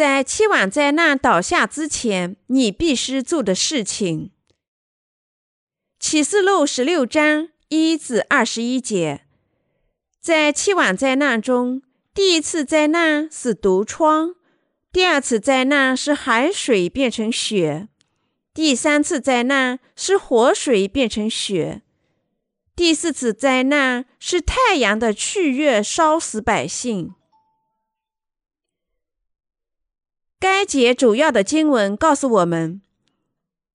在七晚灾难倒下之前，你必须做的事情。启示录十六章一至二十一节，在七晚灾难中，第一次灾难是毒疮，第二次灾难是海水变成血，第三次灾难是活水变成血，第四次灾难是太阳的去月烧死百姓。该节主要的经文告诉我们，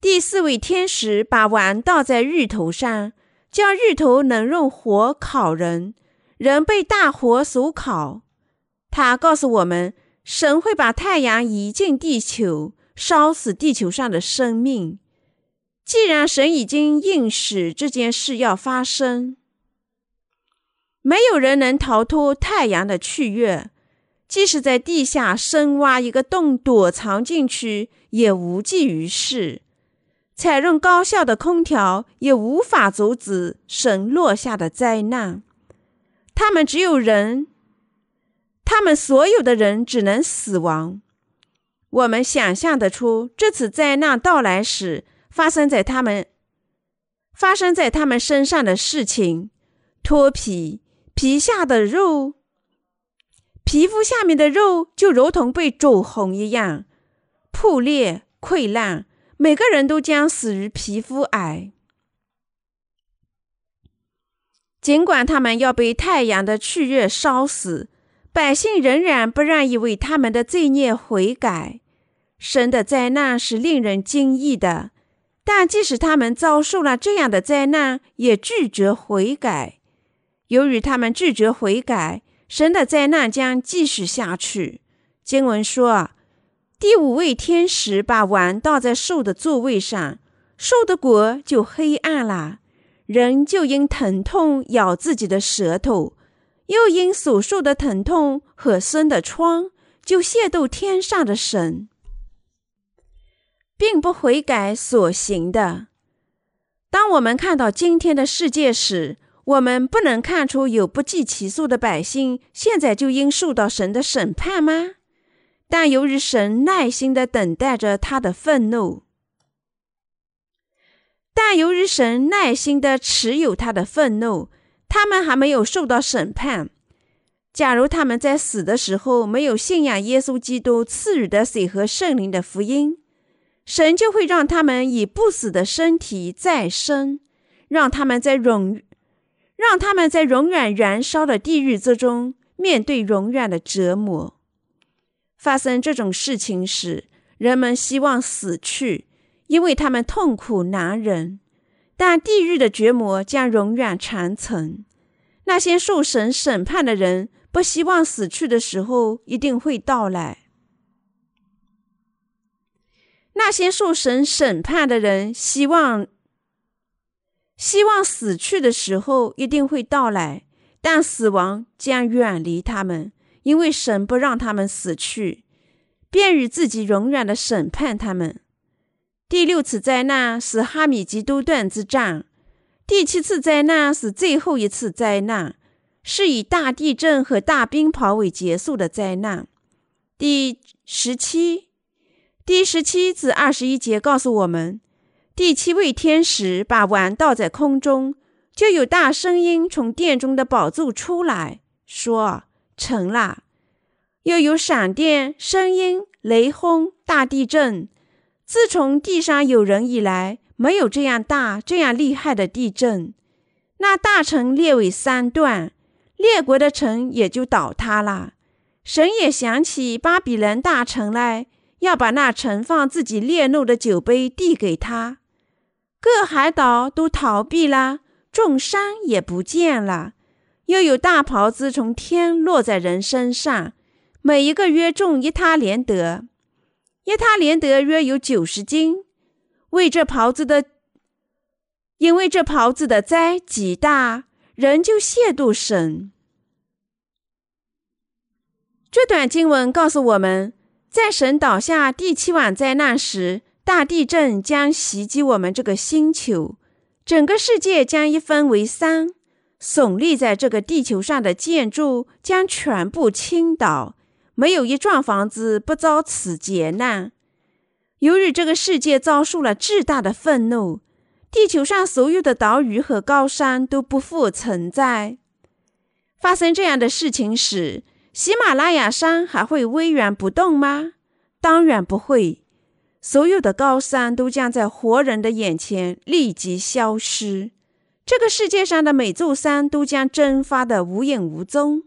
第四位天使把碗倒在芋头上，叫芋头能用火烤人，人被大火所烤。他告诉我们，神会把太阳移进地球，烧死地球上的生命。既然神已经应许这件事要发生，没有人能逃脱太阳的去月。即使在地下深挖一个洞躲藏进去，也无济于事；采用高效的空调也无法阻止神落下的灾难。他们只有人，他们所有的人只能死亡。我们想象得出这次灾难到来时发生在他们发生在他们身上的事情：脱皮，皮下的肉。皮肤下面的肉就如同被煮红一样破裂溃烂，每个人都将死于皮肤癌。尽管他们要被太阳的炽热烧死，百姓仍然不愿意为他们的罪孽悔改。神的灾难是令人惊异的，但即使他们遭受了这样的灾难，也拒绝悔改。由于他们拒绝悔改。神的灾难将继续下去。经文说，第五位天使把碗倒在兽的座位上，兽的国就黑暗了，人就因疼痛咬自己的舌头，又因所受的疼痛和生的疮，就亵渎天上的神，并不悔改所行的。当我们看到今天的世界时，我们不能看出有不计其数的百姓现在就应受到神的审判吗？但由于神耐心的等待着他的愤怒，但由于神耐心的持有他的愤怒，他们还没有受到审判。假如他们在死的时候没有信仰耶稣基督赐予的水和圣灵的福音，神就会让他们以不死的身体再生，让他们在永。让他们在永远燃烧的地狱之中面对永远的折磨。发生这种事情时，人们希望死去，因为他们痛苦难忍。但地狱的绝磨将永远长存。那些受神审判的人不希望死去的时候一定会到来。那些受神审判的人希望。希望死去的时候一定会到来，但死亡将远离他们，因为神不让他们死去，便于自己永远的审判他们。第六次灾难是哈米吉多顿之战，第七次灾难是最后一次灾难，是以大地震和大冰雹为结束的灾难。第十七、第十七至二十一节告诉我们。第七位天使把碗倒在空中，就有大声音从殿中的宝座出来说：“成了。”又有闪电、声音、雷轰、大地震。自从地上有人以来，没有这样大、这样厉害的地震。那大城列为三段，列国的城也就倒塌了。神也想起巴比伦大城来，要把那盛放自己烈怒的酒杯递给他。各海岛都逃避了，众山也不见了。又有大袍子从天落在人身上，每一个约重一他连德，一他连德约有九十斤。为这袍子的，因为这袍子的灾极大，人就亵渎神。这段经文告诉我们，在神倒下第七晚灾难时。大地震将袭击我们这个星球，整个世界将一分为三，耸立在这个地球上的建筑将全部倾倒，没有一幢房子不遭此劫难。由于这个世界遭受了巨大的愤怒，地球上所有的岛屿和高山都不复存在。发生这样的事情时，喜马拉雅山还会巍然不动吗？当然不会。所有的高山都将在活人的眼前立即消失，这个世界上的每座山都将蒸发的无影无踪。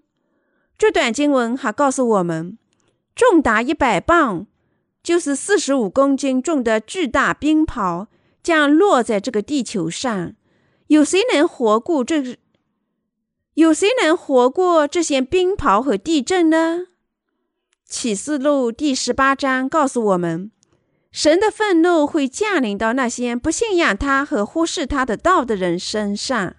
这段经文还告诉我们，重达一百磅，就是四十五公斤重的巨大冰雹将落在这个地球上。有谁能活过这？有谁能活过这些冰雹和地震呢？启示录第十八章告诉我们。神的愤怒会降临到那些不信仰他和忽视他的道的人身上。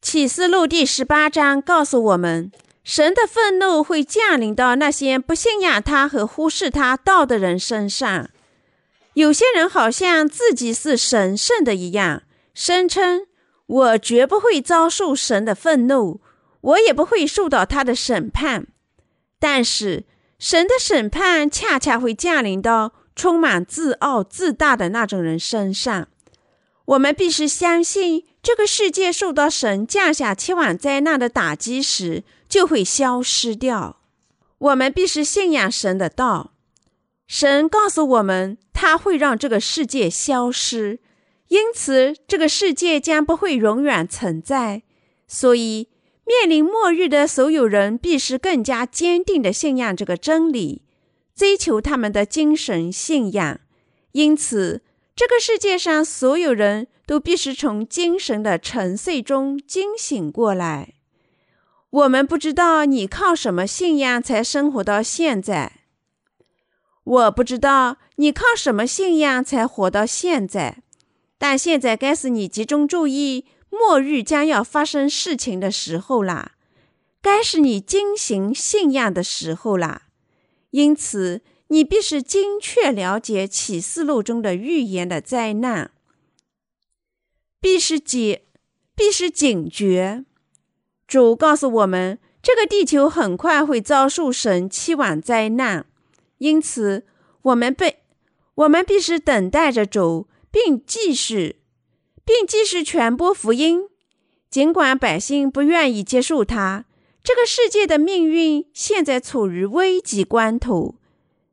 启示录第十八章告诉我们，神的愤怒会降临到那些不信仰他和忽视他道的人身上。有些人好像自己是神圣的一样，声称：“我绝不会遭受神的愤怒，我也不会受到他的审判。”但是。神的审判恰恰会降临到充满自傲自大的那种人身上。我们必须相信，这个世界受到神降下千万灾难的打击时，就会消失掉。我们必须信仰神的道。神告诉我们，他会让这个世界消失，因此这个世界将不会永远存在。所以。面临末日的所有人，必须更加坚定地信仰这个真理，追求他们的精神信仰。因此，这个世界上所有人都必须从精神的沉睡中惊醒过来。我们不知道你靠什么信仰才生活到现在，我不知道你靠什么信仰才活到现在，但现在该是你集中注意。末日将要发生事情的时候啦，该是你进行信仰的时候啦。因此，你必须精确了解启示录中的预言的灾难，必须警，必须警觉。主告诉我们，这个地球很快会遭受神期望灾难，因此，我们被我们必须等待着主，并继续。并继续传播福音，尽管百姓不愿意接受它。这个世界的命运现在处于危急关头。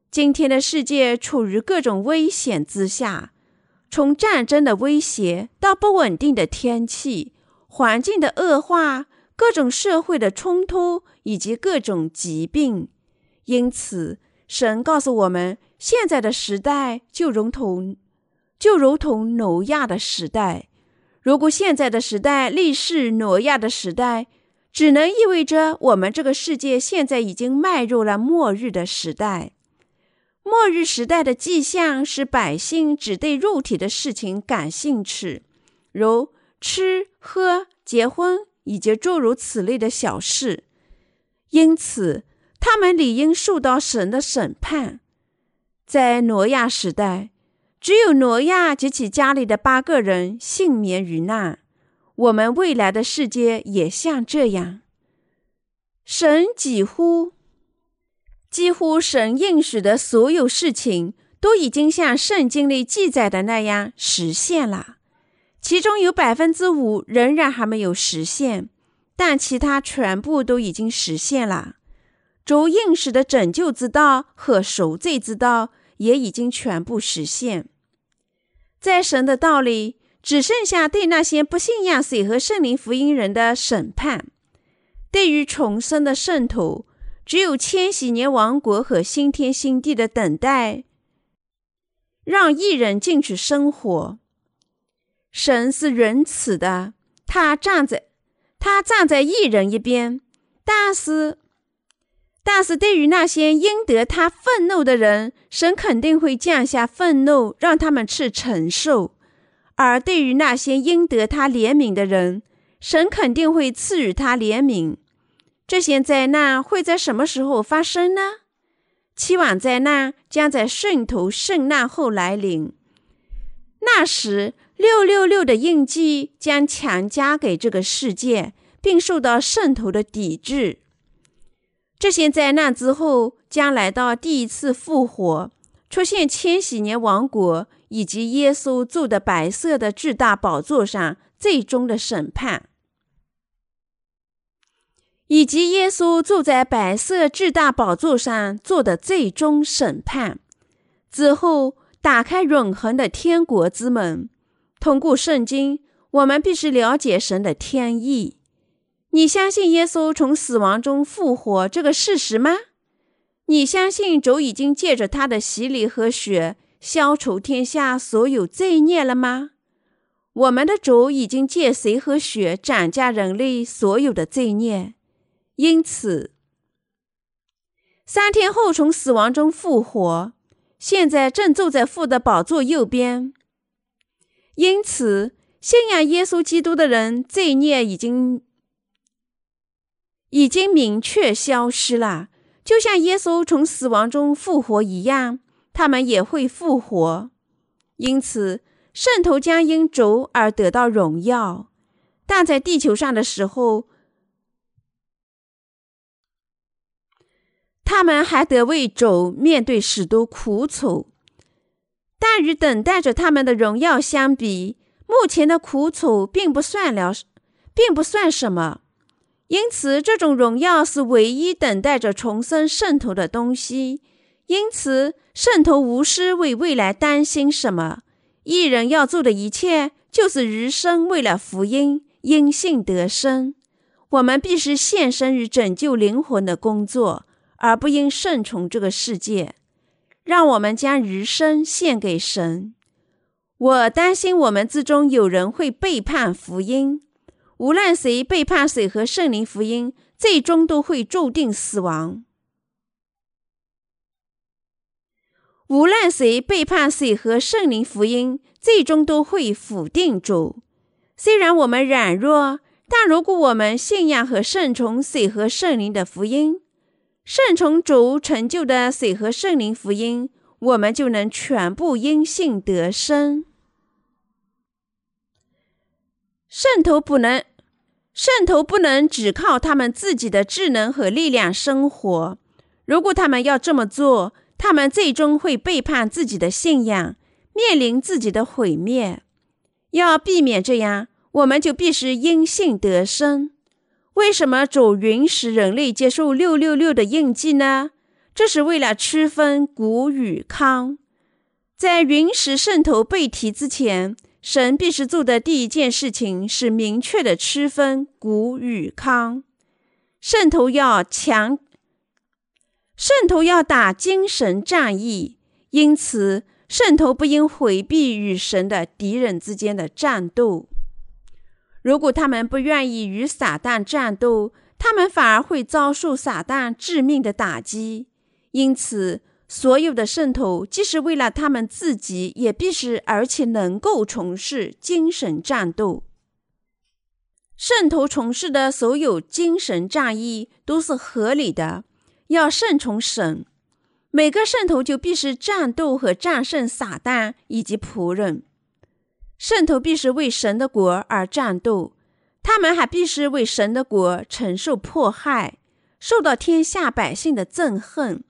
今天的世界处于各种危险之下，从战争的威胁到不稳定的天气、环境的恶化、各种社会的冲突以及各种疾病。因此，神告诉我们，现在的时代就如同。就如同挪亚的时代，如果现在的时代历世挪亚的时代，只能意味着我们这个世界现在已经迈入了末日的时代。末日时代的迹象是百姓只对肉体的事情感兴趣，如吃喝、结婚以及诸如此类的小事，因此他们理应受到神的审判。在挪亚时代。只有挪亚及其家里的八个人幸免于难。我们未来的世界也像这样。神几乎，几乎神应许的所有事情都已经像圣经里记载的那样实现了。其中有百分之五仍然还没有实现，但其他全部都已经实现了。主应许的拯救之道和赎罪之道也已经全部实现。在神的道里，只剩下对那些不信仰水和圣灵福音人的审判；对于重生的圣徒，只有千禧年王国和新天新地的等待，让异人进去生活。神是仁慈的，他站在他站在异人一边，但是。但是对于那些应得他愤怒的人，神肯定会降下愤怒，让他们去承受；而对于那些应得他怜悯的人，神肯定会赐予他怜悯。这些灾难会在什么时候发生呢？期望灾难将在圣徒圣难后来临，那时六六六的印记将强加给这个世界，并受到圣徒的抵制。这些灾难之后将来到第一次复活，出现千禧年王国以及耶稣坐的白色的巨大宝座上最终的审判，以及耶稣坐在白色巨大宝座上做的最终审判之后，打开永恒的天国之门。通过圣经，我们必须了解神的天意。你相信耶稣从死亡中复活这个事实吗？你相信主已经借着他的洗礼和血消除天下所有罪孽了吗？我们的主已经借水和血斩价人类所有的罪孽，因此三天后从死亡中复活，现在正坐在父的宝座右边。因此，信仰耶稣基督的人罪孽已经。已经明确消失了，就像耶稣从死亡中复活一样，他们也会复活。因此，圣徒将因主而得到荣耀。但在地球上的时候，他们还得为主面对许多苦楚。但与等待着他们的荣耀相比，目前的苦楚并不算了，并不算什么。因此，这种荣耀是唯一等待着重生圣徒的东西。因此，圣徒无需为未来担心什么。一人要做的一切，就是余生为了福音，因信得生。我们必须献身于拯救灵魂的工作，而不应顺从这个世界。让我们将余生献给神。我担心我们之中有人会背叛福音。无论谁背叛谁和圣灵福音，最终都会注定死亡。无论谁背叛谁和圣灵福音，最终都会否定主。虽然我们软弱，但如果我们信仰和顺从水和圣灵的福音，顺从主成就的水和圣灵福音，我们就能全部因信得生。圣徒不能。圣徒不能只靠他们自己的智能和力量生活。如果他们要这么做，他们最终会背叛自己的信仰，面临自己的毁灭。要避免这样，我们就必须因信得生。为什么主允许人类接受六六六的印记呢？这是为了区分古与康。在允许圣徒被提之前。神必须做的第一件事情是明确的区分古与康。圣徒要强，圣徒要打精神战役，因此圣徒不应回避与神的敌人之间的战斗。如果他们不愿意与撒旦战斗，他们反而会遭受撒旦致命的打击。因此。所有的圣徒，即使为了他们自己，也必须而且能够从事精神战斗。圣徒从事的所有精神战役都是合理的，要顺从神。每个圣徒就必须战斗和战胜撒旦以及仆人。圣徒必须为神的国而战斗，他们还必须为神的国承受迫害，受到天下百姓的憎恨。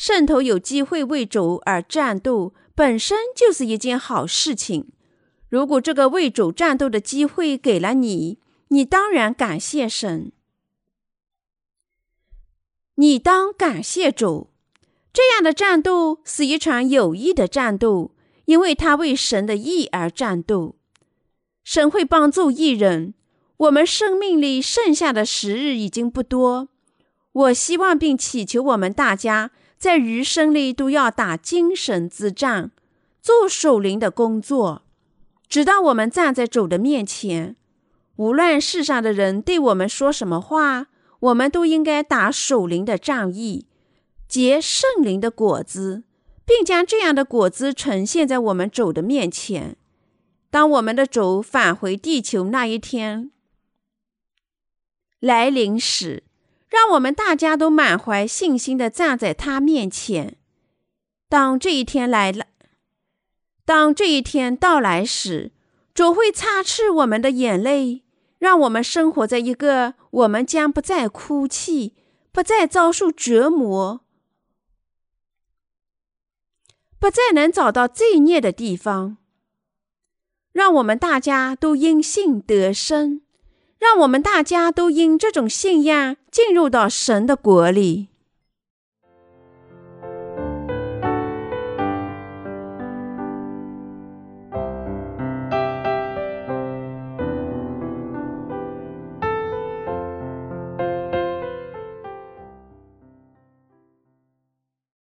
圣徒有机会为主而战斗，本身就是一件好事情。如果这个为主战斗的机会给了你，你当然感谢神。你当感谢主，这样的战斗是一场有益的战斗，因为他为神的义而战斗。神会帮助艺人。我们生命里剩下的时日已经不多，我希望并祈求我们大家。在余生里都要打精神之战，做守灵的工作，直到我们站在主的面前。无论世上的人对我们说什么话，我们都应该打守灵的仗义，结圣灵的果子，并将这样的果子呈现在我们主的面前。当我们的主返回地球那一天来临时，让我们大家都满怀信心的站在他面前。当这一天来了，当这一天到来时，主会擦拭我们的眼泪，让我们生活在一个我们将不再哭泣、不再遭受折磨，不再能找到罪孽的地方。让我们大家都因信得生，让我们大家都因这种信仰进入到神的国里。